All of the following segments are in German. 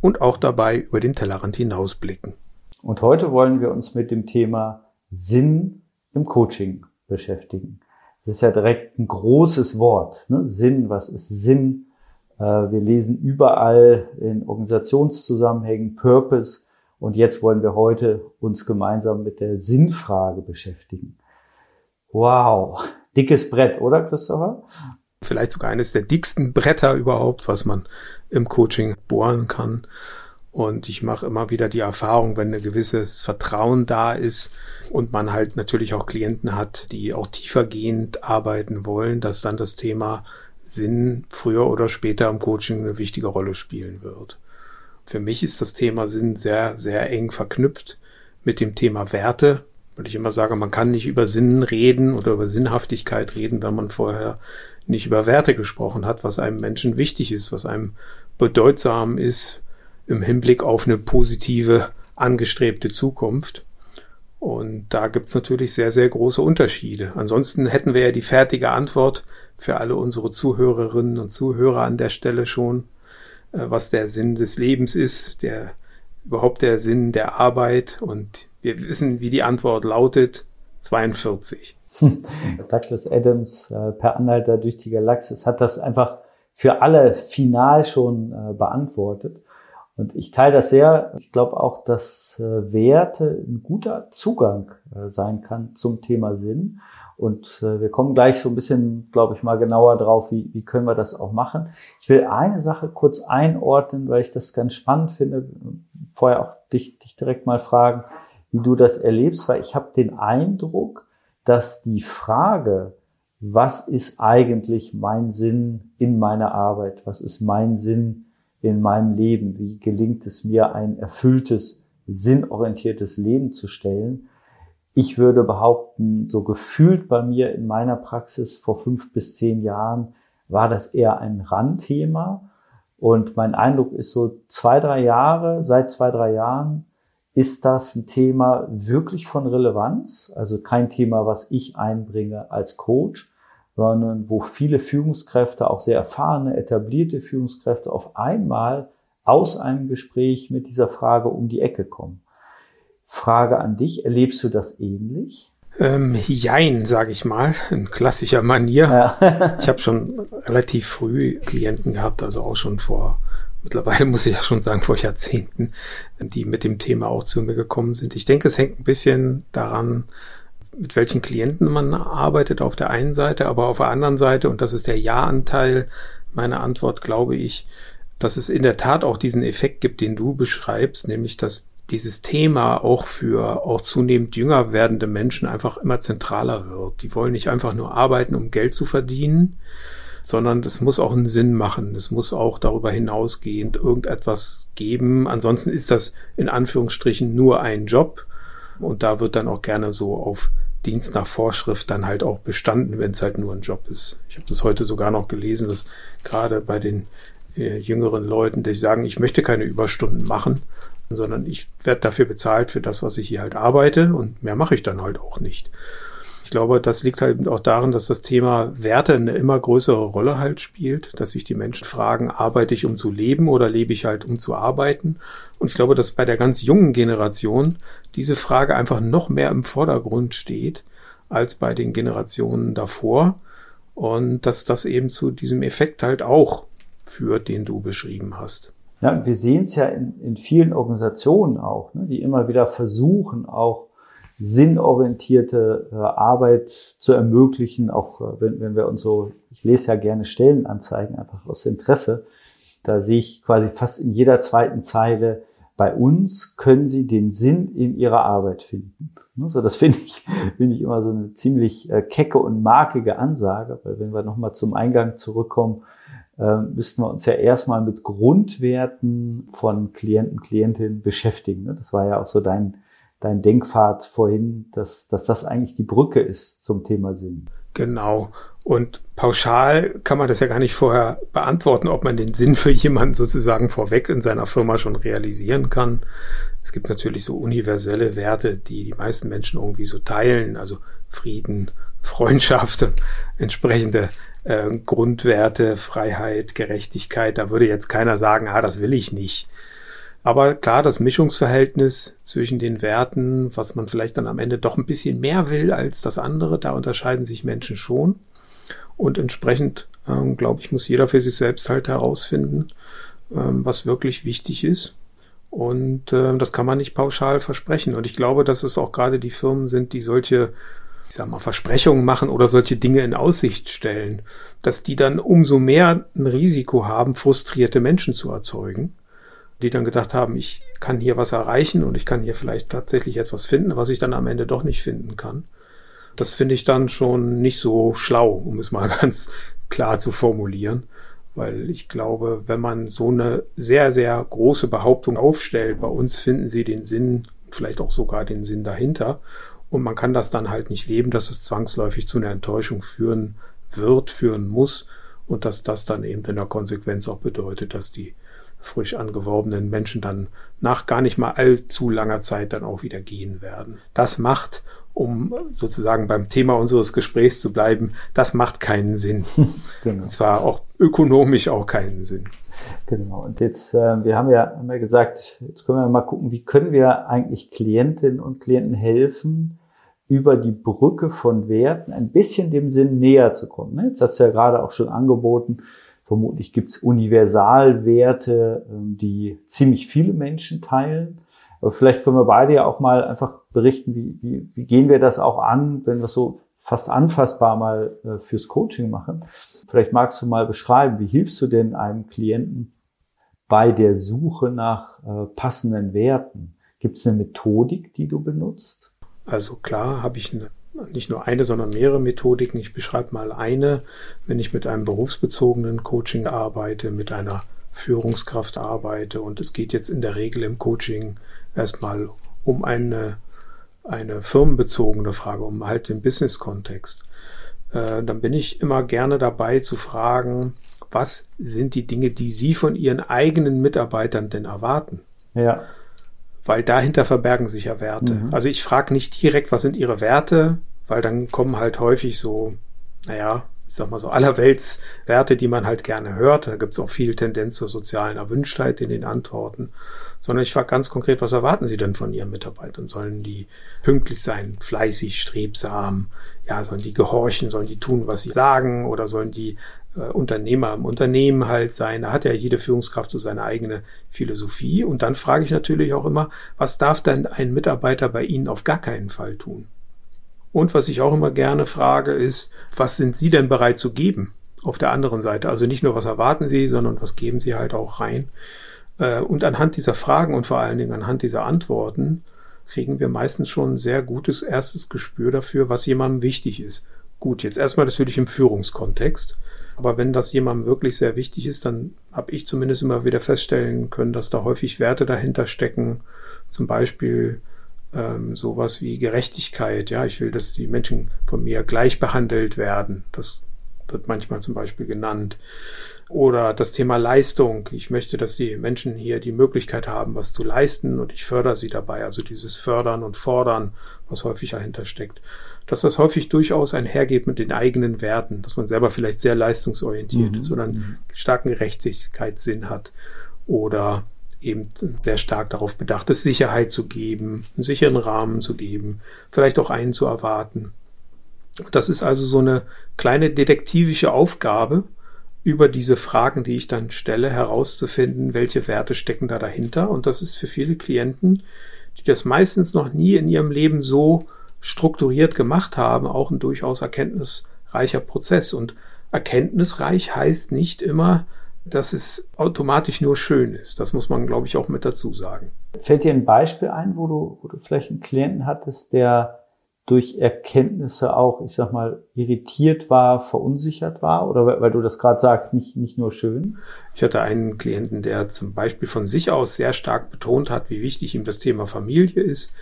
und auch dabei über den Tellerrand hinausblicken. Und heute wollen wir uns mit dem Thema Sinn im Coaching beschäftigen. Das ist ja direkt ein großes Wort. Ne? Sinn, was ist Sinn? Äh, wir lesen überall in Organisationszusammenhängen Purpose. Und jetzt wollen wir heute uns gemeinsam mit der Sinnfrage beschäftigen. Wow, dickes Brett, oder Christopher? Vielleicht sogar eines der dicksten Bretter überhaupt, was man im Coaching bohren kann. Und ich mache immer wieder die Erfahrung, wenn ein gewisses Vertrauen da ist und man halt natürlich auch Klienten hat, die auch tiefergehend arbeiten wollen, dass dann das Thema Sinn früher oder später im Coaching eine wichtige Rolle spielen wird. Für mich ist das Thema Sinn sehr, sehr eng verknüpft mit dem Thema Werte, weil ich immer sage, man kann nicht über Sinn reden oder über Sinnhaftigkeit reden, wenn man vorher nicht über Werte gesprochen hat, was einem Menschen wichtig ist, was einem bedeutsam ist im Hinblick auf eine positive, angestrebte Zukunft. Und da gibt's natürlich sehr, sehr große Unterschiede. Ansonsten hätten wir ja die fertige Antwort für alle unsere Zuhörerinnen und Zuhörer an der Stelle schon, äh, was der Sinn des Lebens ist, der überhaupt der Sinn der Arbeit. Und wir wissen, wie die Antwort lautet, 42. Douglas Adams äh, per Anhalter durch die Galaxis hat das einfach für alle final schon äh, beantwortet. Und ich teile das sehr. Ich glaube auch, dass äh, Werte ein guter Zugang äh, sein kann zum Thema Sinn. Und äh, wir kommen gleich so ein bisschen, glaube ich, mal genauer drauf, wie, wie können wir das auch machen. Ich will eine Sache kurz einordnen, weil ich das ganz spannend finde. Vorher auch dich, dich direkt mal fragen, wie du das erlebst, weil ich habe den Eindruck, dass die Frage, was ist eigentlich mein Sinn in meiner Arbeit? Was ist mein Sinn in meinem Leben? Wie gelingt es mir, ein erfülltes, sinnorientiertes Leben zu stellen? Ich würde behaupten, so gefühlt bei mir in meiner Praxis vor fünf bis zehn Jahren war das eher ein Randthema. Und mein Eindruck ist so zwei, drei Jahre, seit zwei, drei Jahren ist das ein Thema wirklich von Relevanz? Also kein Thema, was ich einbringe als Coach, sondern wo viele Führungskräfte, auch sehr erfahrene, etablierte Führungskräfte auf einmal aus einem Gespräch mit dieser Frage um die Ecke kommen. Frage an dich, erlebst du das ähnlich? Ähm, jein, sage ich mal, in klassischer Manier. Ja. ich habe schon relativ früh Klienten gehabt, also auch schon vor mittlerweile muss ich ja schon sagen, vor Jahrzehnten, die mit dem Thema auch zu mir gekommen sind. Ich denke, es hängt ein bisschen daran, mit welchen Klienten man arbeitet auf der einen Seite, aber auf der anderen Seite, und das ist der Ja-Anteil meiner Antwort, glaube ich, dass es in der Tat auch diesen Effekt gibt, den du beschreibst, nämlich dass dieses Thema auch für auch zunehmend jünger werdende Menschen einfach immer zentraler wird. Die wollen nicht einfach nur arbeiten, um Geld zu verdienen, sondern es muss auch einen Sinn machen. Es muss auch darüber hinausgehend irgendetwas geben. Ansonsten ist das in Anführungsstrichen nur ein Job. Und da wird dann auch gerne so auf Dienst nach Vorschrift dann halt auch bestanden, wenn es halt nur ein Job ist. Ich habe das heute sogar noch gelesen, dass gerade bei den äh, jüngeren Leuten, die sagen, ich möchte keine Überstunden machen, sondern ich werde dafür bezahlt für das, was ich hier halt arbeite und mehr mache ich dann halt auch nicht. Ich glaube, das liegt halt auch daran, dass das Thema Werte eine immer größere Rolle halt spielt, dass sich die Menschen fragen, arbeite ich um zu leben oder lebe ich halt um zu arbeiten? Und ich glaube, dass bei der ganz jungen Generation diese Frage einfach noch mehr im Vordergrund steht als bei den Generationen davor und dass das eben zu diesem Effekt halt auch führt, den du beschrieben hast. Ja, wir sehen es ja in, in vielen Organisationen auch, ne, die immer wieder versuchen, auch sinnorientierte äh, Arbeit zu ermöglichen, auch äh, wenn, wenn wir uns so, ich lese ja gerne Stellenanzeigen einfach aus Interesse, da sehe ich quasi fast in jeder zweiten Zeile, bei uns können Sie den Sinn in Ihrer Arbeit finden. Ne, so, das finde ich, finde ich immer so eine ziemlich äh, kecke und markige Ansage, weil wenn wir nochmal zum Eingang zurückkommen, müssten wir uns ja erstmal mit Grundwerten von Klienten, Klientinnen beschäftigen. Ne? Das war ja auch so dein, dein Denkpfad vorhin, dass, dass das eigentlich die Brücke ist zum Thema Sinn. Genau. Und pauschal kann man das ja gar nicht vorher beantworten, ob man den Sinn für jemanden sozusagen vorweg in seiner Firma schon realisieren kann. Es gibt natürlich so universelle Werte, die die meisten Menschen irgendwie so teilen, also Frieden, Freundschaft, entsprechende äh, Grundwerte, Freiheit, Gerechtigkeit. Da würde jetzt keiner sagen, ah, das will ich nicht. Aber klar, das Mischungsverhältnis zwischen den Werten, was man vielleicht dann am Ende doch ein bisschen mehr will als das andere, da unterscheiden sich Menschen schon. Und entsprechend, ähm, glaube ich, muss jeder für sich selbst halt herausfinden, ähm, was wirklich wichtig ist. Und äh, das kann man nicht pauschal versprechen. Und ich glaube, dass es auch gerade die Firmen sind, die solche, ich sag mal, Versprechungen machen oder solche Dinge in Aussicht stellen, dass die dann umso mehr ein Risiko haben, frustrierte Menschen zu erzeugen die dann gedacht haben, ich kann hier was erreichen und ich kann hier vielleicht tatsächlich etwas finden, was ich dann am Ende doch nicht finden kann. Das finde ich dann schon nicht so schlau, um es mal ganz klar zu formulieren, weil ich glaube, wenn man so eine sehr, sehr große Behauptung aufstellt, bei uns finden sie den Sinn, vielleicht auch sogar den Sinn dahinter, und man kann das dann halt nicht leben, dass es zwangsläufig zu einer Enttäuschung führen wird, führen muss und dass das dann eben in der Konsequenz auch bedeutet, dass die frisch angeworbenen Menschen dann nach gar nicht mal allzu langer Zeit dann auch wieder gehen werden. Das macht, um sozusagen beim Thema unseres Gesprächs zu bleiben, das macht keinen Sinn. genau. Und zwar auch ökonomisch auch keinen Sinn. Genau. Und jetzt, äh, wir haben ja, haben ja gesagt, jetzt können wir mal gucken, wie können wir eigentlich Klientinnen und Klienten helfen, über die Brücke von Werten ein bisschen dem Sinn näher zu kommen. Ne? Jetzt hast du ja gerade auch schon angeboten, Vermutlich gibt es Universalwerte, ähm, die ziemlich viele Menschen teilen. Aber vielleicht können wir beide ja auch mal einfach berichten, wie, wie, wie gehen wir das auch an, wenn wir so fast anfassbar mal äh, fürs Coaching machen. Vielleicht magst du mal beschreiben, wie hilfst du denn einem Klienten bei der Suche nach äh, passenden Werten? Gibt es eine Methodik, die du benutzt? Also klar habe ich eine nicht nur eine, sondern mehrere Methodiken. Ich beschreibe mal eine, wenn ich mit einem berufsbezogenen Coaching arbeite, mit einer Führungskraft arbeite und es geht jetzt in der Regel im Coaching erstmal um eine, eine firmenbezogene Frage, um halt den Business-Kontext. Äh, dann bin ich immer gerne dabei zu fragen, was sind die Dinge, die Sie von Ihren eigenen Mitarbeitern denn erwarten? Ja weil dahinter verbergen sich ja Werte. Mhm. Also ich frage nicht direkt, was sind ihre Werte, weil dann kommen halt häufig so, naja, ich sag mal so allerwelts Werte, die man halt gerne hört. Da gibt's auch viel Tendenz zur sozialen Erwünschtheit in den Antworten. Sondern ich frage ganz konkret, was erwarten Sie denn von Ihren Mitarbeitern? Sollen die pünktlich sein, fleißig, strebsam? Ja, sollen die gehorchen? Sollen die tun, was sie sagen? Oder sollen die äh, Unternehmer im Unternehmen halt sein. Da hat ja jede Führungskraft so seine eigene Philosophie. Und dann frage ich natürlich auch immer, was darf denn ein Mitarbeiter bei Ihnen auf gar keinen Fall tun? Und was ich auch immer gerne frage, ist, was sind Sie denn bereit zu geben auf der anderen Seite? Also nicht nur, was erwarten Sie, sondern was geben Sie halt auch rein? Äh, und anhand dieser Fragen und vor allen Dingen anhand dieser Antworten kriegen wir meistens schon ein sehr gutes erstes Gespür dafür, was jemandem wichtig ist. Gut, jetzt erstmal natürlich im Führungskontext. Aber wenn das jemandem wirklich sehr wichtig ist, dann habe ich zumindest immer wieder feststellen können, dass da häufig Werte dahinter stecken. Zum Beispiel ähm, sowas wie Gerechtigkeit. Ja, ich will, dass die Menschen von mir gleich behandelt werden. Das wird manchmal zum Beispiel genannt. Oder das Thema Leistung. Ich möchte, dass die Menschen hier die Möglichkeit haben, was zu leisten und ich fördere sie dabei. Also dieses Fördern und Fordern, was häufig dahinter steckt dass das häufig durchaus einhergeht mit den eigenen Werten, dass man selber vielleicht sehr leistungsorientiert mhm. ist oder einen mhm. starken Gerechtigkeitssinn hat oder eben sehr stark darauf bedacht ist, Sicherheit zu geben, einen sicheren Rahmen zu geben, vielleicht auch einen zu erwarten. Das ist also so eine kleine detektivische Aufgabe, über diese Fragen, die ich dann stelle, herauszufinden, welche Werte stecken da dahinter. Und das ist für viele Klienten, die das meistens noch nie in ihrem Leben so strukturiert gemacht haben, auch ein durchaus erkenntnisreicher Prozess. Und erkenntnisreich heißt nicht immer, dass es automatisch nur schön ist. Das muss man, glaube ich, auch mit dazu sagen. Fällt dir ein Beispiel ein, wo du, wo du vielleicht einen Klienten hattest, der durch Erkenntnisse auch, ich sag mal, irritiert war, verunsichert war? Oder weil du das gerade sagst, nicht, nicht nur schön? Ich hatte einen Klienten, der zum Beispiel von sich aus sehr stark betont hat, wie wichtig ihm das Thema Familie ist,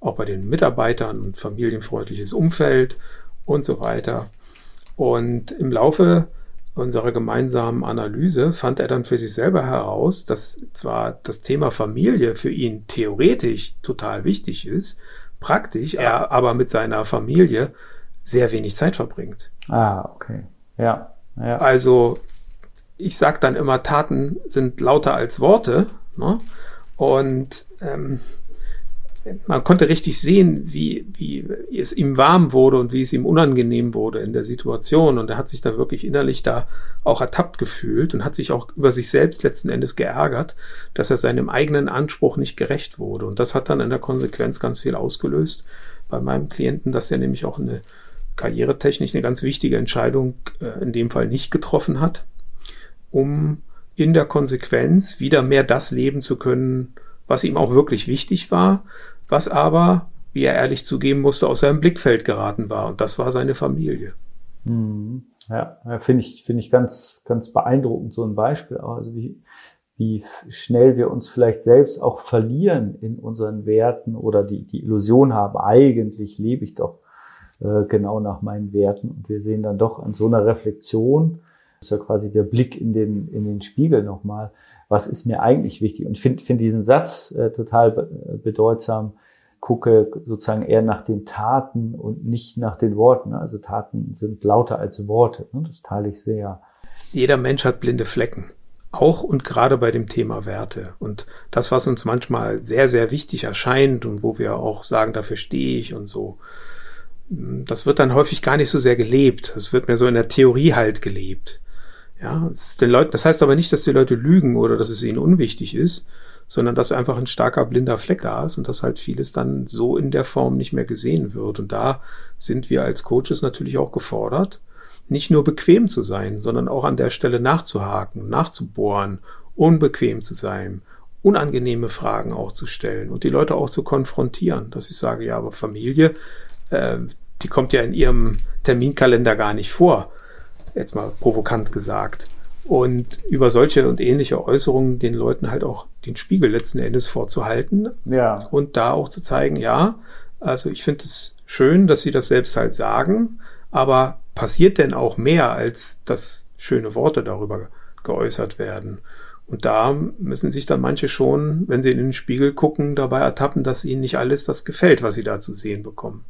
auch bei den Mitarbeitern und familienfreundliches Umfeld und so weiter. Und im Laufe unserer gemeinsamen Analyse fand er dann für sich selber heraus, dass zwar das Thema Familie für ihn theoretisch total wichtig ist, praktisch, er aber mit seiner Familie sehr wenig Zeit verbringt. Ah, okay. Ja. ja. Also ich sage dann immer, Taten sind lauter als Worte. Ne? Und ähm, man konnte richtig sehen, wie, wie es ihm warm wurde und wie es ihm unangenehm wurde in der Situation. Und er hat sich da wirklich innerlich da auch ertappt gefühlt und hat sich auch über sich selbst letzten Endes geärgert, dass er seinem eigenen Anspruch nicht gerecht wurde. Und das hat dann in der Konsequenz ganz viel ausgelöst bei meinem Klienten, dass er nämlich auch eine karrieretechnisch eine ganz wichtige Entscheidung äh, in dem Fall nicht getroffen hat, um in der Konsequenz wieder mehr das leben zu können, was ihm auch wirklich wichtig war, was aber, wie er ehrlich zugeben musste, aus seinem Blickfeld geraten war. Und das war seine Familie. Mhm. Ja, finde ich, finde ich ganz, ganz beeindruckend, so ein Beispiel. Also wie, wie schnell wir uns vielleicht selbst auch verlieren in unseren Werten oder die, die Illusion haben, eigentlich lebe ich doch äh, genau nach meinen Werten. Und wir sehen dann doch an so einer Reflexion, ist ja quasi der Blick in den, in den Spiegel nochmal, was ist mir eigentlich wichtig? Und finde find diesen Satz äh, total be bedeutsam. Gucke sozusagen eher nach den Taten und nicht nach den Worten. Also Taten sind lauter als Worte. Ne? Das teile ich sehr. Jeder Mensch hat blinde Flecken. Auch und gerade bei dem Thema Werte. Und das, was uns manchmal sehr, sehr wichtig erscheint und wo wir auch sagen, dafür stehe ich und so, das wird dann häufig gar nicht so sehr gelebt. Es wird mehr so in der Theorie halt gelebt. Ja, den Leuten, das heißt aber nicht, dass die Leute lügen oder dass es ihnen unwichtig ist, sondern dass einfach ein starker blinder Fleck da ist und dass halt vieles dann so in der Form nicht mehr gesehen wird. Und da sind wir als Coaches natürlich auch gefordert, nicht nur bequem zu sein, sondern auch an der Stelle nachzuhaken, nachzubohren, unbequem zu sein, unangenehme Fragen auch zu stellen und die Leute auch zu konfrontieren, dass ich sage, ja, aber Familie, äh, die kommt ja in ihrem Terminkalender gar nicht vor jetzt mal provokant gesagt. Und über solche und ähnliche Äußerungen den Leuten halt auch den Spiegel letzten Endes vorzuhalten. Ja. Und da auch zu zeigen, ja, also ich finde es schön, dass sie das selbst halt sagen, aber passiert denn auch mehr, als dass schöne Worte darüber geäußert werden? Und da müssen sich dann manche schon, wenn sie in den Spiegel gucken, dabei ertappen, dass ihnen nicht alles das gefällt, was sie da zu sehen bekommen.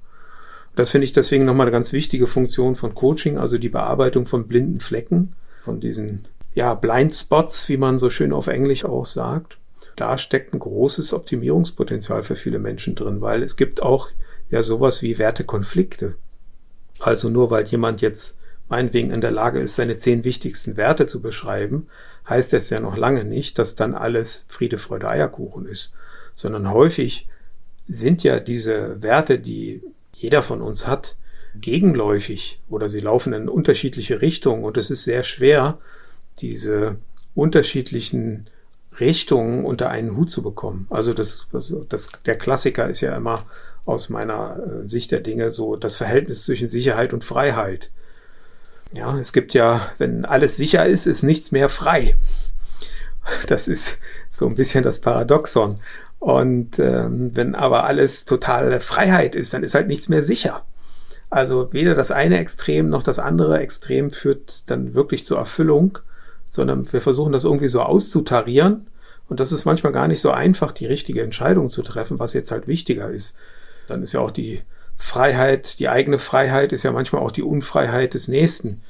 Das finde ich deswegen nochmal eine ganz wichtige Funktion von Coaching, also die Bearbeitung von blinden Flecken, von diesen ja, Blind Spots, wie man so schön auf Englisch auch sagt. Da steckt ein großes Optimierungspotenzial für viele Menschen drin, weil es gibt auch ja sowas wie Wertekonflikte. Also nur weil jemand jetzt meinetwegen in der Lage ist, seine zehn wichtigsten Werte zu beschreiben, heißt das ja noch lange nicht, dass dann alles Friede, Freude, Eierkuchen ist, sondern häufig sind ja diese Werte, die jeder von uns hat, gegenläufig oder sie laufen in unterschiedliche Richtungen und es ist sehr schwer, diese unterschiedlichen Richtungen unter einen Hut zu bekommen. Also das, das der Klassiker ist ja immer aus meiner äh, Sicht der Dinge so das Verhältnis zwischen Sicherheit und Freiheit. Ja, es gibt ja, wenn alles sicher ist, ist nichts mehr frei. Das ist so ein bisschen das Paradoxon. Und ähm, wenn aber alles totale Freiheit ist, dann ist halt nichts mehr sicher. Also weder das eine Extrem noch das andere Extrem führt dann wirklich zur Erfüllung, sondern wir versuchen das irgendwie so auszutarieren. Und das ist manchmal gar nicht so einfach, die richtige Entscheidung zu treffen, was jetzt halt wichtiger ist. Dann ist ja auch die Freiheit, die eigene Freiheit ist ja manchmal auch die Unfreiheit des Nächsten.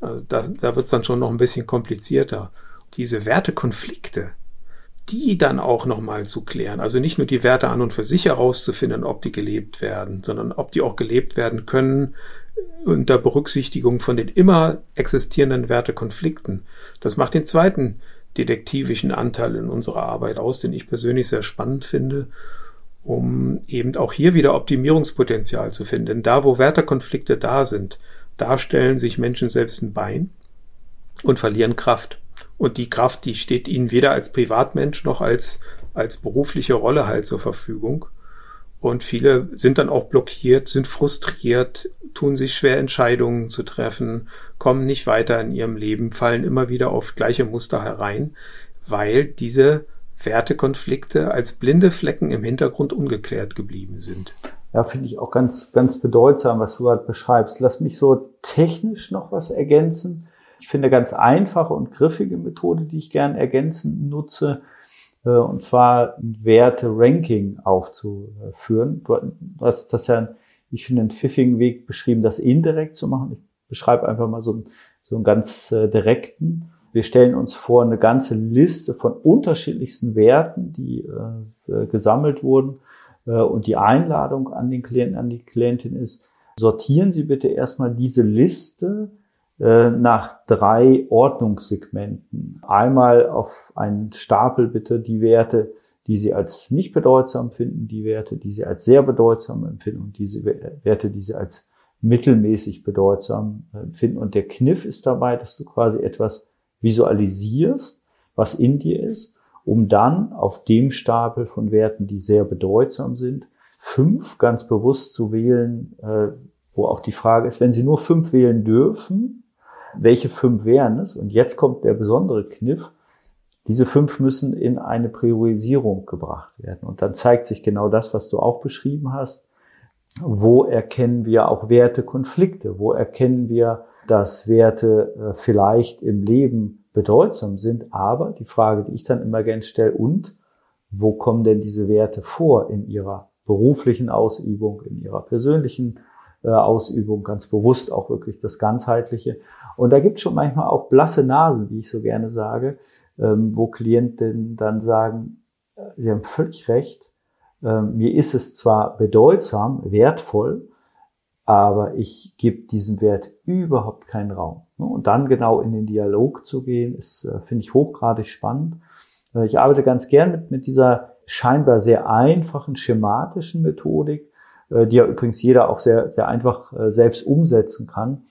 Also da, da wird es dann schon noch ein bisschen komplizierter. Diese Wertekonflikte, die dann auch nochmal zu klären. Also nicht nur die Werte an und für sich herauszufinden, ob die gelebt werden, sondern ob die auch gelebt werden können unter Berücksichtigung von den immer existierenden Wertekonflikten. Das macht den zweiten detektivischen Anteil in unserer Arbeit aus, den ich persönlich sehr spannend finde, um eben auch hier wieder Optimierungspotenzial zu finden. Denn da, wo Wertekonflikte da sind, da stellen sich Menschen selbst ein Bein und verlieren Kraft. Und die Kraft, die steht ihnen weder als Privatmensch noch als, als berufliche Rolle halt zur Verfügung. Und viele sind dann auch blockiert, sind frustriert, tun sich schwer, Entscheidungen zu treffen, kommen nicht weiter in ihrem Leben, fallen immer wieder auf gleiche Muster herein, weil diese Wertekonflikte als blinde Flecken im Hintergrund ungeklärt geblieben sind. Ja, finde ich auch ganz, ganz bedeutsam, was du gerade beschreibst. Lass mich so technisch noch was ergänzen. Ich finde ganz einfache und griffige Methode, die ich gern ergänzend nutze, äh, und zwar Werte-Ranking aufzuführen. Du hast das ja, ich finde, einen pfiffigen Weg beschrieben, das indirekt zu machen. Ich beschreibe einfach mal so, so einen ganz äh, direkten. Wir stellen uns vor eine ganze Liste von unterschiedlichsten Werten, die äh, gesammelt wurden. Äh, und die Einladung an den Klienten, an die Klientin ist, sortieren Sie bitte erstmal diese Liste äh, nach drei Ordnungssegmenten. Einmal auf einen Stapel bitte die Werte, die Sie als nicht bedeutsam finden, die Werte, die Sie als sehr bedeutsam empfinden und diese Werte, die Sie als mittelmäßig bedeutsam empfinden. Und der Kniff ist dabei, dass du quasi etwas visualisierst, was in dir ist, um dann auf dem Stapel von Werten, die sehr bedeutsam sind, fünf ganz bewusst zu wählen, äh, wo auch die Frage ist, wenn Sie nur fünf wählen dürfen, welche fünf wären es? Und jetzt kommt der besondere Kniff. Diese fünf müssen in eine Priorisierung gebracht werden. Und dann zeigt sich genau das, was du auch beschrieben hast. Wo erkennen wir auch Wertekonflikte? Wo erkennen wir, dass Werte äh, vielleicht im Leben bedeutsam sind? Aber die Frage, die ich dann immer gern stelle, und wo kommen denn diese Werte vor in ihrer beruflichen Ausübung, in ihrer persönlichen äh, Ausübung, ganz bewusst auch wirklich das Ganzheitliche? Und da gibt es schon manchmal auch blasse Nasen, wie ich so gerne sage, ähm, wo Klienten dann sagen, äh, sie haben völlig recht, ähm, mir ist es zwar bedeutsam, wertvoll, aber ich gebe diesem Wert überhaupt keinen Raum. Ne? Und dann genau in den Dialog zu gehen, ist, äh, finde ich, hochgradig spannend. Äh, ich arbeite ganz gern mit, mit dieser scheinbar sehr einfachen, schematischen Methodik, äh, die ja übrigens jeder auch sehr, sehr einfach selbst umsetzen kann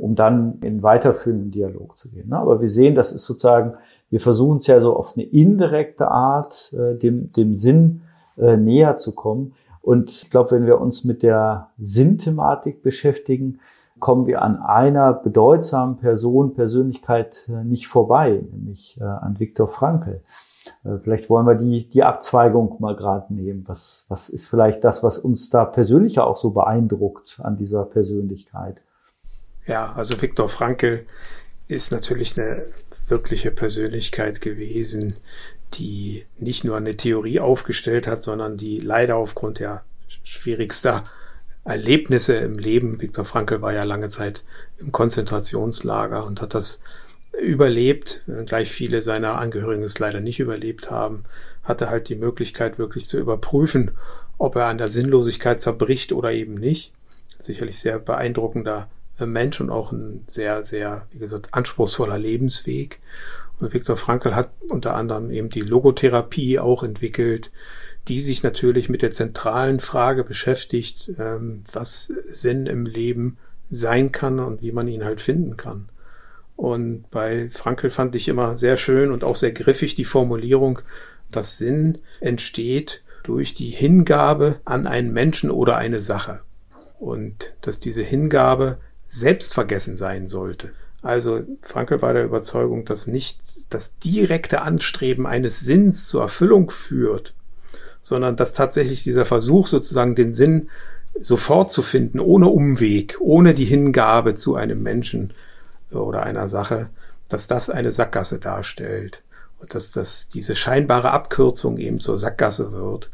um dann in weiterführenden Dialog zu gehen. Ne? Aber wir sehen, das ist sozusagen, wir versuchen es ja so auf eine indirekte Art, äh, dem, dem Sinn äh, näher zu kommen. Und ich glaube, wenn wir uns mit der Sinnthematik beschäftigen, kommen wir an einer bedeutsamen Person, Persönlichkeit äh, nicht vorbei, nämlich an Viktor Frankl. Vielleicht wollen wir die, die Abzweigung mal gerade nehmen. Was, was ist vielleicht das, was uns da persönlich auch so beeindruckt an dieser Persönlichkeit? Ja, also Viktor Frankl ist natürlich eine wirkliche Persönlichkeit gewesen, die nicht nur eine Theorie aufgestellt hat, sondern die leider aufgrund der schwierigster Erlebnisse im Leben, Viktor Frankl war ja lange Zeit im Konzentrationslager und hat das überlebt, gleich viele seiner Angehörigen es leider nicht überlebt haben, hatte halt die Möglichkeit wirklich zu überprüfen, ob er an der Sinnlosigkeit zerbricht oder eben nicht. Sicherlich sehr beeindruckender Mensch und auch ein sehr, sehr, wie gesagt, anspruchsvoller Lebensweg. Und Viktor Frankl hat unter anderem eben die Logotherapie auch entwickelt, die sich natürlich mit der zentralen Frage beschäftigt, ähm, was Sinn im Leben sein kann und wie man ihn halt finden kann. Und bei Frankl fand ich immer sehr schön und auch sehr griffig die Formulierung, dass Sinn entsteht durch die Hingabe an einen Menschen oder eine Sache. Und dass diese Hingabe selbstvergessen sein sollte. Also Frankel war der Überzeugung, dass nicht das direkte Anstreben eines Sinns zur Erfüllung führt, sondern dass tatsächlich dieser Versuch sozusagen den Sinn sofort zu finden, ohne Umweg, ohne die Hingabe zu einem Menschen oder einer Sache, dass das eine Sackgasse darstellt und dass das diese scheinbare Abkürzung eben zur Sackgasse wird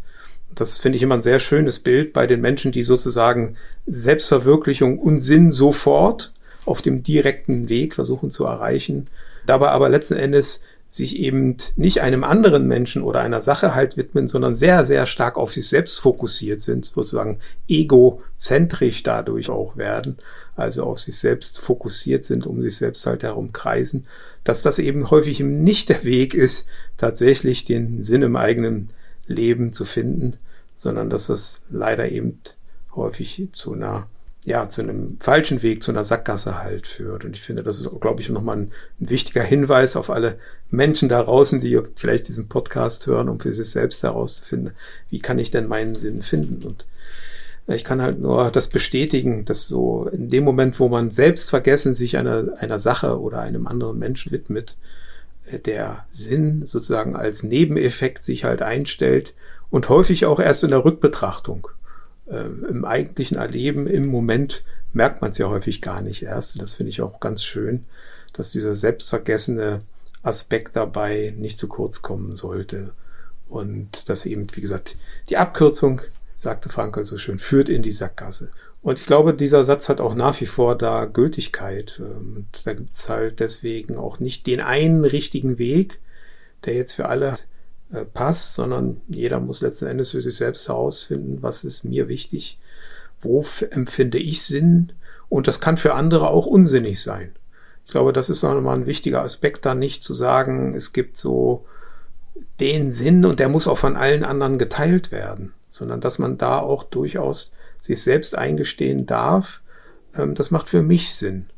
das finde ich immer ein sehr schönes Bild bei den Menschen, die sozusagen Selbstverwirklichung und Sinn sofort auf dem direkten Weg versuchen zu erreichen, dabei aber letzten Endes sich eben nicht einem anderen Menschen oder einer Sache halt widmen, sondern sehr, sehr stark auf sich selbst fokussiert sind, sozusagen egozentrisch dadurch auch werden, also auf sich selbst fokussiert sind, um sich selbst halt herum kreisen, dass das eben häufig nicht der Weg ist, tatsächlich den Sinn im eigenen Leben zu finden, sondern dass das leider eben häufig zu einer ja, zu einem falschen Weg, zu einer Sackgasse halt führt. Und ich finde, das ist, glaube ich, nochmal ein, ein wichtiger Hinweis auf alle Menschen da draußen, die vielleicht diesen Podcast hören, um für sich selbst herauszufinden, wie kann ich denn meinen Sinn finden? Und ich kann halt nur das bestätigen, dass so in dem Moment, wo man selbst vergessen sich einer, einer Sache oder einem anderen Menschen widmet, äh, der Sinn sozusagen als Nebeneffekt sich halt einstellt und häufig auch erst in der Rückbetrachtung äh, im eigentlichen Erleben, im Moment merkt man es ja häufig gar nicht erst. Das finde ich auch ganz schön, dass dieser selbstvergessene Aspekt dabei nicht zu kurz kommen sollte. Und dass eben, wie gesagt, die Abkürzung, sagte Frankel so schön, führt in die Sackgasse. Und ich glaube, dieser Satz hat auch nach wie vor da Gültigkeit. Und da gibt's halt deswegen auch nicht den einen richtigen Weg, der jetzt für alle äh, passt, sondern jeder muss letzten Endes für sich selbst herausfinden, was ist mir wichtig, wo empfinde ich Sinn und das kann für andere auch unsinnig sein. Ich glaube, das ist nochmal ein wichtiger Aspekt, da nicht zu sagen, es gibt so den Sinn und der muss auch von allen anderen geteilt werden, sondern dass man da auch durchaus sich selbst eingestehen darf, ähm, das macht für mich Sinn.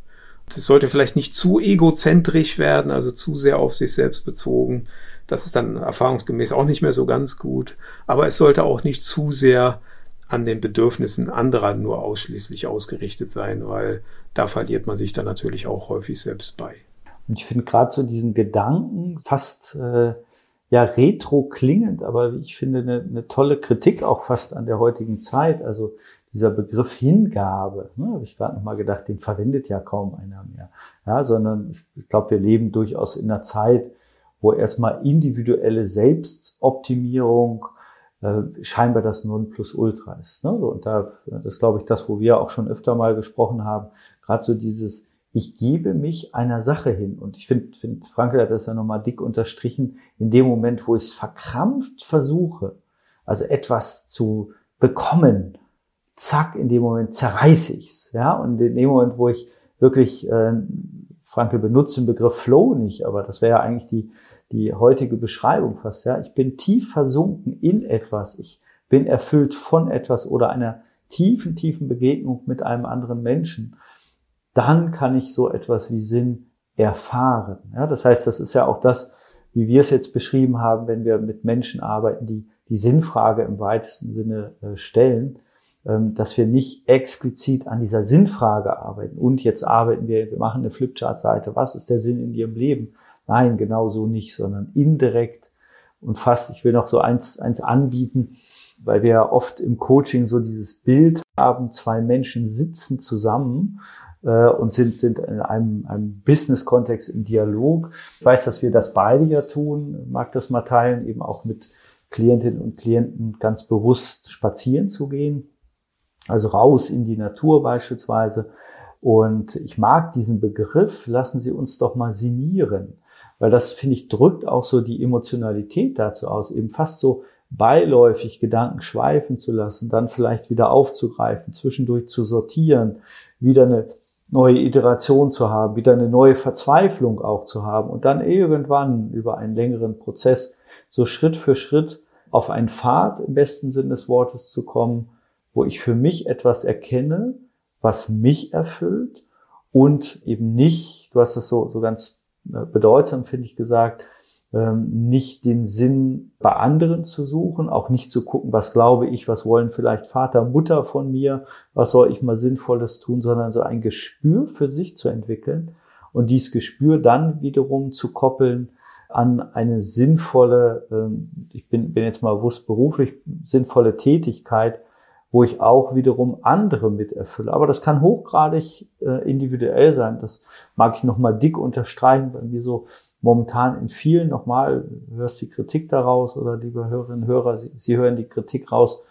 Das sollte vielleicht nicht zu egozentrisch werden, also zu sehr auf sich selbst bezogen, das ist dann erfahrungsgemäß auch nicht mehr so ganz gut. Aber es sollte auch nicht zu sehr an den Bedürfnissen anderer nur ausschließlich ausgerichtet sein, weil da verliert man sich dann natürlich auch häufig selbst bei. Und ich finde gerade so diesen Gedanken fast äh, ja retro klingend, aber ich finde eine, eine tolle Kritik auch fast an der heutigen Zeit. Also dieser Begriff Hingabe, ne, habe ich gerade nochmal gedacht, den verwendet ja kaum einer mehr. Ja, sondern ich, glaube, wir leben durchaus in einer Zeit, wo erstmal individuelle Selbstoptimierung äh, scheinbar das Nonplusultra ist. Ne? Und da, das glaube ich, das, wo wir auch schon öfter mal gesprochen haben, gerade so dieses, ich gebe mich einer Sache hin. Und ich finde, find, Frankel hat das ja nochmal dick unterstrichen, in dem Moment, wo ich es verkrampft versuche, also etwas zu bekommen, zack, in dem Moment zerreiße ich's. Ja? Und in dem Moment, wo ich wirklich äh, Frankel benutzt den Begriff Flow nicht, aber das wäre ja eigentlich die, die heutige Beschreibung fast. Ja, ich bin tief versunken in etwas. Ich bin erfüllt von etwas oder einer tiefen, tiefen Begegnung mit einem anderen Menschen. Dann kann ich so etwas wie Sinn erfahren. Ja, das heißt, das ist ja auch das, wie wir es jetzt beschrieben haben, wenn wir mit Menschen arbeiten, die die Sinnfrage im weitesten Sinne äh, stellen. Ähm, dass wir nicht explizit an dieser Sinnfrage arbeiten. Und jetzt arbeiten wir, wir machen eine Flipchart-Seite. Was ist der Sinn in Ihrem Leben? Nein, genau so nicht, sondern indirekt und fast, ich will noch so eins, eins anbieten, weil wir ja oft im Coaching so dieses Bild haben, zwei Menschen sitzen zusammen und sind, sind in einem, einem Business-Kontext im Dialog. Ich weiß, dass wir das beide ja tun, mag das mal teilen, eben auch mit Klientinnen und Klienten ganz bewusst spazieren zu gehen also raus in die Natur beispielsweise. Und ich mag diesen Begriff, lassen Sie uns doch mal sinnieren, weil das, finde ich, drückt auch so die Emotionalität dazu aus, eben fast so beiläufig Gedanken schweifen zu lassen, dann vielleicht wieder aufzugreifen, zwischendurch zu sortieren, wieder eine neue Iteration zu haben, wieder eine neue Verzweiflung auch zu haben und dann irgendwann über einen längeren Prozess so Schritt für Schritt auf einen Pfad im besten Sinn des Wortes zu kommen, wo ich für mich etwas erkenne, was mich erfüllt und eben nicht, du hast das so, so ganz äh, bedeutsam, finde ich, gesagt, nicht den Sinn bei anderen zu suchen, auch nicht zu gucken, was glaube ich, was wollen vielleicht Vater, Mutter von mir, was soll ich mal Sinnvolles tun, sondern so ein Gespür für sich zu entwickeln und dieses Gespür dann wiederum zu koppeln an eine sinnvolle, ähm, ich bin, bin jetzt mal bewusst beruflich, sinnvolle Tätigkeit, wo ich auch wiederum andere mit erfülle. Aber das kann hochgradig äh, individuell sein. Das mag ich nochmal dick unterstreichen, weil wir so momentan in vielen nochmal, hörst die Kritik daraus oder liebe Hörerinnen und Hörer, Sie, Sie hören die Kritik raus,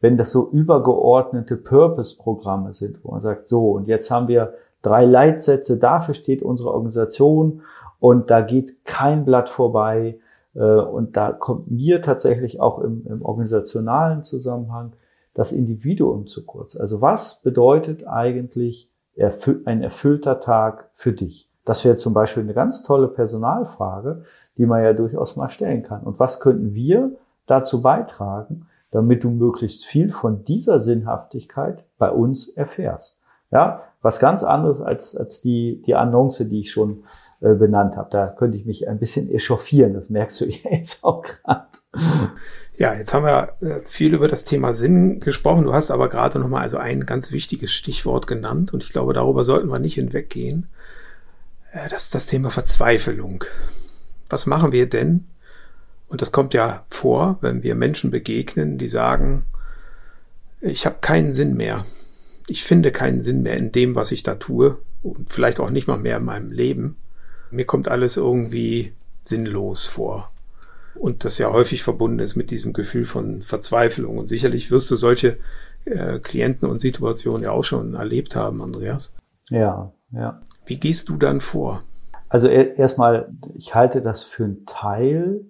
wenn das so übergeordnete Purpose-Programme sind, wo man sagt, so, und jetzt haben wir drei Leitsätze, dafür steht unsere Organisation und da geht kein Blatt vorbei. Äh, und da kommt mir tatsächlich auch im, im organisationalen Zusammenhang das Individuum zu kurz. Also was bedeutet eigentlich ein erfüllter Tag für dich? Das wäre zum Beispiel eine ganz tolle Personalfrage, die man ja durchaus mal stellen kann. Und was könnten wir dazu beitragen, damit du möglichst viel von dieser Sinnhaftigkeit bei uns erfährst. Ja, was ganz anderes als, als die, die Annonce, die ich schon äh, benannt habe. Da könnte ich mich ein bisschen echauffieren, das merkst du jetzt auch gerade. Ja, jetzt haben wir äh, viel über das Thema Sinn gesprochen. Du hast aber gerade nochmal also ein ganz wichtiges Stichwort genannt und ich glaube, darüber sollten wir nicht hinweggehen. Äh, das ist das Thema Verzweiflung. Was machen wir denn? Und das kommt ja vor, wenn wir Menschen begegnen, die sagen, ich habe keinen Sinn mehr. Ich finde keinen Sinn mehr in dem, was ich da tue und vielleicht auch nicht mal mehr in meinem Leben. Mir kommt alles irgendwie sinnlos vor und das ja häufig verbunden ist mit diesem Gefühl von Verzweiflung. Und sicherlich wirst du solche äh, Klienten und Situationen ja auch schon erlebt haben, Andreas. Ja, ja. Wie gehst du dann vor? Also erstmal, ich halte das für einen Teil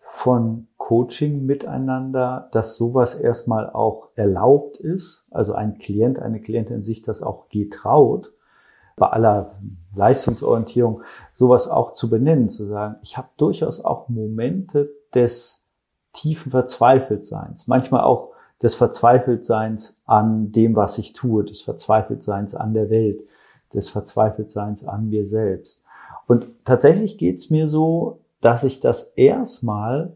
von Coaching miteinander, dass sowas erstmal auch erlaubt ist, also ein Klient, eine Klientin sich das auch getraut, bei aller Leistungsorientierung sowas auch zu benennen, zu sagen, ich habe durchaus auch Momente des tiefen Verzweifeltseins, manchmal auch des Verzweifeltseins an dem, was ich tue, des Verzweifeltseins an der Welt, des Verzweifeltseins an mir selbst. Und tatsächlich geht's mir so, dass ich das erstmal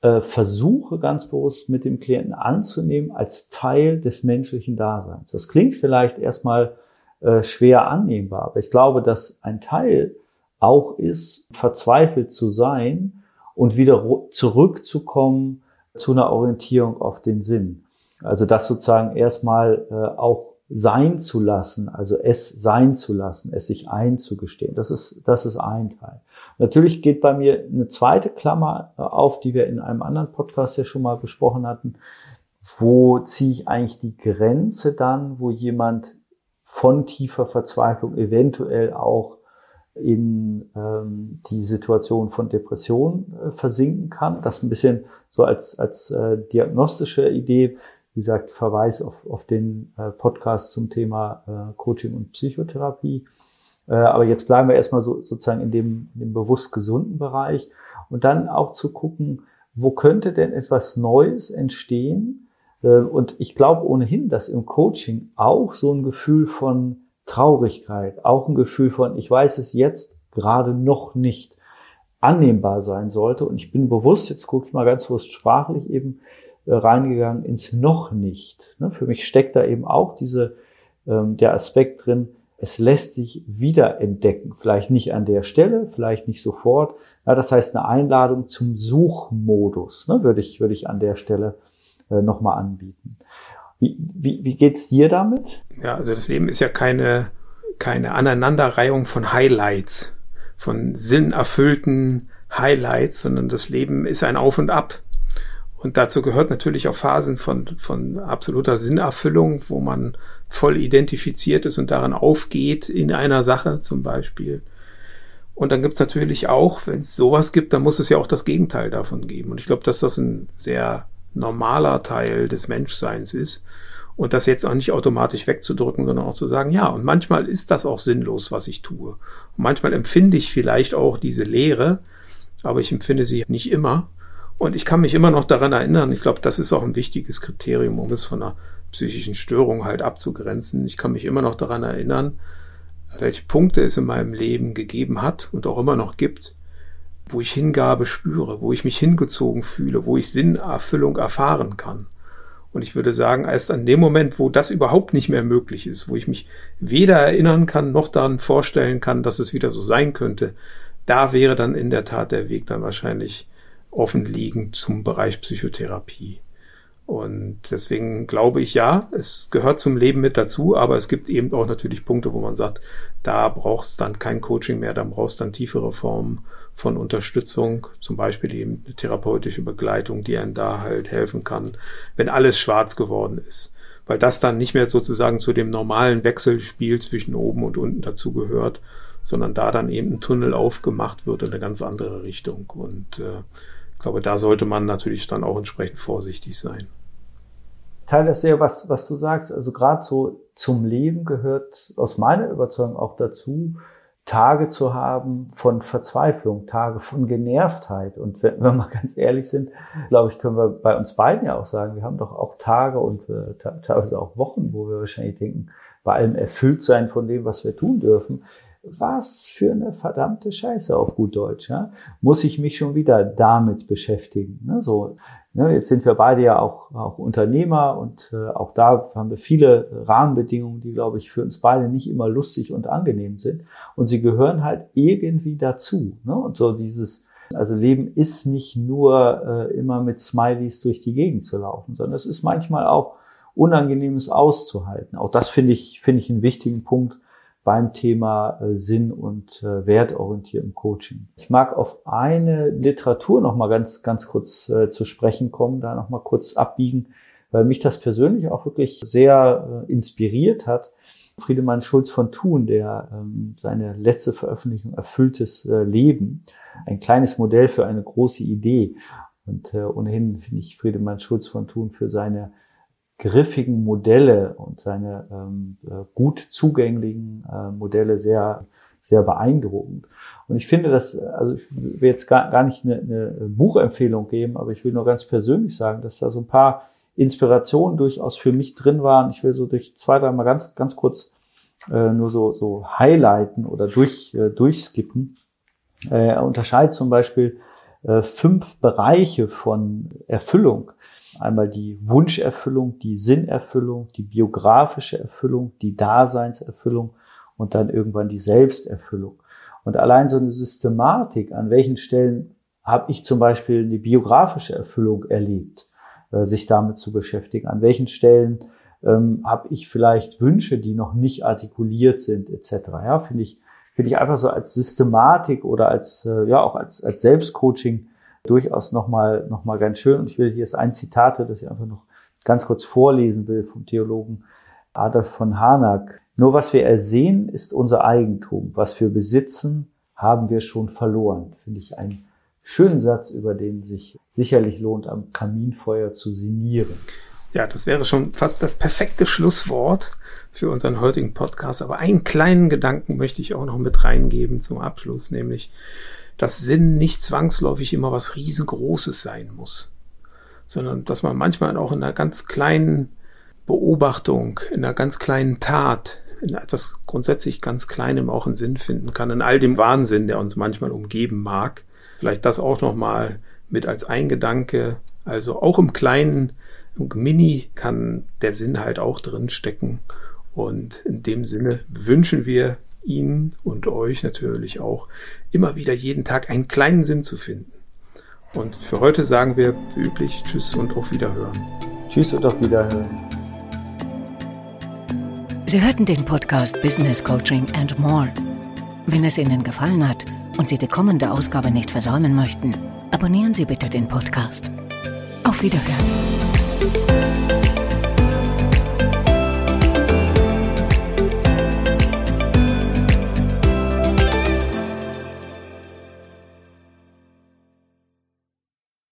äh, versuche, ganz bewusst mit dem Klienten anzunehmen als Teil des menschlichen Daseins. Das klingt vielleicht erstmal äh, schwer annehmbar. Aber ich glaube, dass ein Teil auch ist, verzweifelt zu sein und wieder zurückzukommen zu einer Orientierung auf den Sinn. Also das sozusagen erstmal äh, auch sein zu lassen, also es sein zu lassen, es sich einzugestehen. Das ist, das ist ein Teil. Natürlich geht bei mir eine zweite Klammer äh, auf, die wir in einem anderen Podcast ja schon mal besprochen hatten. Wo ziehe ich eigentlich die Grenze dann, wo jemand von tiefer Verzweiflung eventuell auch in ähm, die Situation von Depression äh, versinken kann. Das ein bisschen so als, als äh, diagnostische Idee. Wie gesagt, Verweis auf, auf den äh, Podcast zum Thema äh, Coaching und Psychotherapie. Äh, aber jetzt bleiben wir erstmal so, sozusagen in dem, in dem bewusst gesunden Bereich und dann auch zu gucken, wo könnte denn etwas Neues entstehen, äh, und ich glaube ohnehin, dass im Coaching auch so ein Gefühl von Traurigkeit, auch ein Gefühl von, ich weiß es jetzt gerade noch nicht, annehmbar sein sollte. Und ich bin bewusst, jetzt gucke ich mal ganz bewusst sprachlich eben reingegangen ins noch nicht. Ne, für mich steckt da eben auch diese, ähm, der Aspekt drin, es lässt sich wieder entdecken. Vielleicht nicht an der Stelle, vielleicht nicht sofort. Ja, das heißt eine Einladung zum Suchmodus, ne, würde ich, würde ich an der Stelle äh, nochmal anbieten. Wie, wie, wie geht's dir damit? Ja, also das Leben ist ja keine, keine Aneinanderreihung von Highlights, von sinnerfüllten Highlights, sondern das Leben ist ein Auf und Ab. Und dazu gehört natürlich auch Phasen von, von absoluter Sinnerfüllung, wo man voll identifiziert ist und daran aufgeht in einer Sache zum Beispiel. Und dann gibt's natürlich auch, wenn es sowas gibt, dann muss es ja auch das Gegenteil davon geben. Und ich glaube, dass das ein sehr normaler Teil des Menschseins ist. Und das jetzt auch nicht automatisch wegzudrücken, sondern auch zu sagen, ja, und manchmal ist das auch sinnlos, was ich tue. Und manchmal empfinde ich vielleicht auch diese Leere, aber ich empfinde sie nicht immer. Und ich kann mich immer noch daran erinnern, ich glaube, das ist auch ein wichtiges Kriterium, um es von einer psychischen Störung halt abzugrenzen. Ich kann mich immer noch daran erinnern, welche Punkte es in meinem Leben gegeben hat und auch immer noch gibt, wo ich Hingabe spüre, wo ich mich hingezogen fühle, wo ich Sinnerfüllung erfahren kann. Und ich würde sagen, erst an dem Moment, wo das überhaupt nicht mehr möglich ist, wo ich mich weder erinnern kann, noch daran vorstellen kann, dass es wieder so sein könnte, da wäre dann in der Tat der Weg dann wahrscheinlich offen liegend zum Bereich Psychotherapie. Und deswegen glaube ich, ja, es gehört zum Leben mit dazu, aber es gibt eben auch natürlich Punkte, wo man sagt, da brauchst dann kein Coaching mehr, dann brauchst dann tiefere Formen von Unterstützung, zum Beispiel eben eine therapeutische Begleitung, die einem da halt helfen kann, wenn alles schwarz geworden ist. Weil das dann nicht mehr sozusagen zu dem normalen Wechselspiel zwischen oben und unten dazu gehört, sondern da dann eben ein Tunnel aufgemacht wird in eine ganz andere Richtung. Und äh, ich glaube, da sollte man natürlich dann auch entsprechend vorsichtig sein. Ich teile das sehr, was, was du sagst. Also gerade so zum Leben gehört aus meiner Überzeugung auch dazu, Tage zu haben von Verzweiflung, Tage von Genervtheit. Und wenn, wenn wir ganz ehrlich sind, glaube ich, können wir bei uns beiden ja auch sagen, wir haben doch auch Tage und äh, teilweise auch Wochen, wo wir wahrscheinlich denken, bei allem erfüllt sein von dem, was wir tun dürfen. Was für eine verdammte Scheiße auf gut Deutsch. Ja? Muss ich mich schon wieder damit beschäftigen? Ne? So, Ne, jetzt sind wir beide ja auch, auch Unternehmer und äh, auch da haben wir viele Rahmenbedingungen, die, glaube ich, für uns beide nicht immer lustig und angenehm sind. Und sie gehören halt irgendwie dazu. Ne? Und so dieses, also Leben ist nicht nur äh, immer mit Smileys durch die Gegend zu laufen, sondern es ist manchmal auch Unangenehmes auszuhalten. Auch das finde ich, finde ich einen wichtigen Punkt, beim Thema äh, Sinn und äh, wertorientiertem Coaching. Ich mag auf eine Literatur noch mal ganz ganz kurz äh, zu sprechen kommen, da noch mal kurz abbiegen, weil mich das persönlich auch wirklich sehr inspiriert hat. Friedemann Schulz von Thun, der ähm, seine letzte Veröffentlichung Erfülltes Leben, ein kleines Modell für eine große Idee. Und ohnehin finde ich Friedemann Schulz von Thun für seine griffigen Modelle und seine ähm, äh, gut zugänglichen äh, Modelle sehr, sehr beeindruckend. Und ich finde das, also ich will jetzt gar, gar nicht eine, eine Buchempfehlung geben, aber ich will nur ganz persönlich sagen, dass da so ein paar Inspirationen durchaus für mich drin waren. Ich will so durch zwei, drei Mal ganz, ganz kurz äh, nur so, so highlighten oder durch, äh, durchskippen. Äh, er unterscheidet zum Beispiel äh, fünf Bereiche von Erfüllung. Einmal die Wunscherfüllung, die Sinnerfüllung, die biografische Erfüllung, die Daseinserfüllung und dann irgendwann die Selbsterfüllung. Und allein so eine Systematik, an welchen Stellen habe ich zum Beispiel eine biografische Erfüllung erlebt, äh, sich damit zu beschäftigen, an welchen Stellen ähm, habe ich vielleicht Wünsche, die noch nicht artikuliert sind, etc. Ja, finde ich, finde ich einfach so als Systematik oder als, äh, ja, auch als, als Selbstcoaching durchaus nochmal noch mal ganz schön. Und ich will hier ist ein Zitat, das ich einfach noch ganz kurz vorlesen will vom Theologen Adolf von Harnack. Nur was wir ersehen, ist unser Eigentum. Was wir besitzen, haben wir schon verloren. Finde ich einen schönen Satz, über den sich sicherlich lohnt, am Kaminfeuer zu sinnieren. Ja, das wäre schon fast das perfekte Schlusswort für unseren heutigen Podcast. Aber einen kleinen Gedanken möchte ich auch noch mit reingeben zum Abschluss, nämlich dass Sinn nicht zwangsläufig immer was riesengroßes sein muss, sondern dass man manchmal auch in einer ganz kleinen Beobachtung, in einer ganz kleinen Tat, in etwas grundsätzlich ganz Kleinem auch einen Sinn finden kann, in all dem Wahnsinn, der uns manchmal umgeben mag. Vielleicht das auch nochmal mit als ein Gedanke. Also auch im Kleinen, im Mini kann der Sinn halt auch drin stecken. Und in dem Sinne wünschen wir Ihnen und euch natürlich auch immer wieder jeden Tag einen kleinen Sinn zu finden. Und für heute sagen wir wie üblich Tschüss und auf Wiederhören. Tschüss und auf Wiederhören. Sie hörten den Podcast Business Coaching and More. Wenn es Ihnen gefallen hat und Sie die kommende Ausgabe nicht versäumen möchten, abonnieren Sie bitte den Podcast. Auf Wiederhören.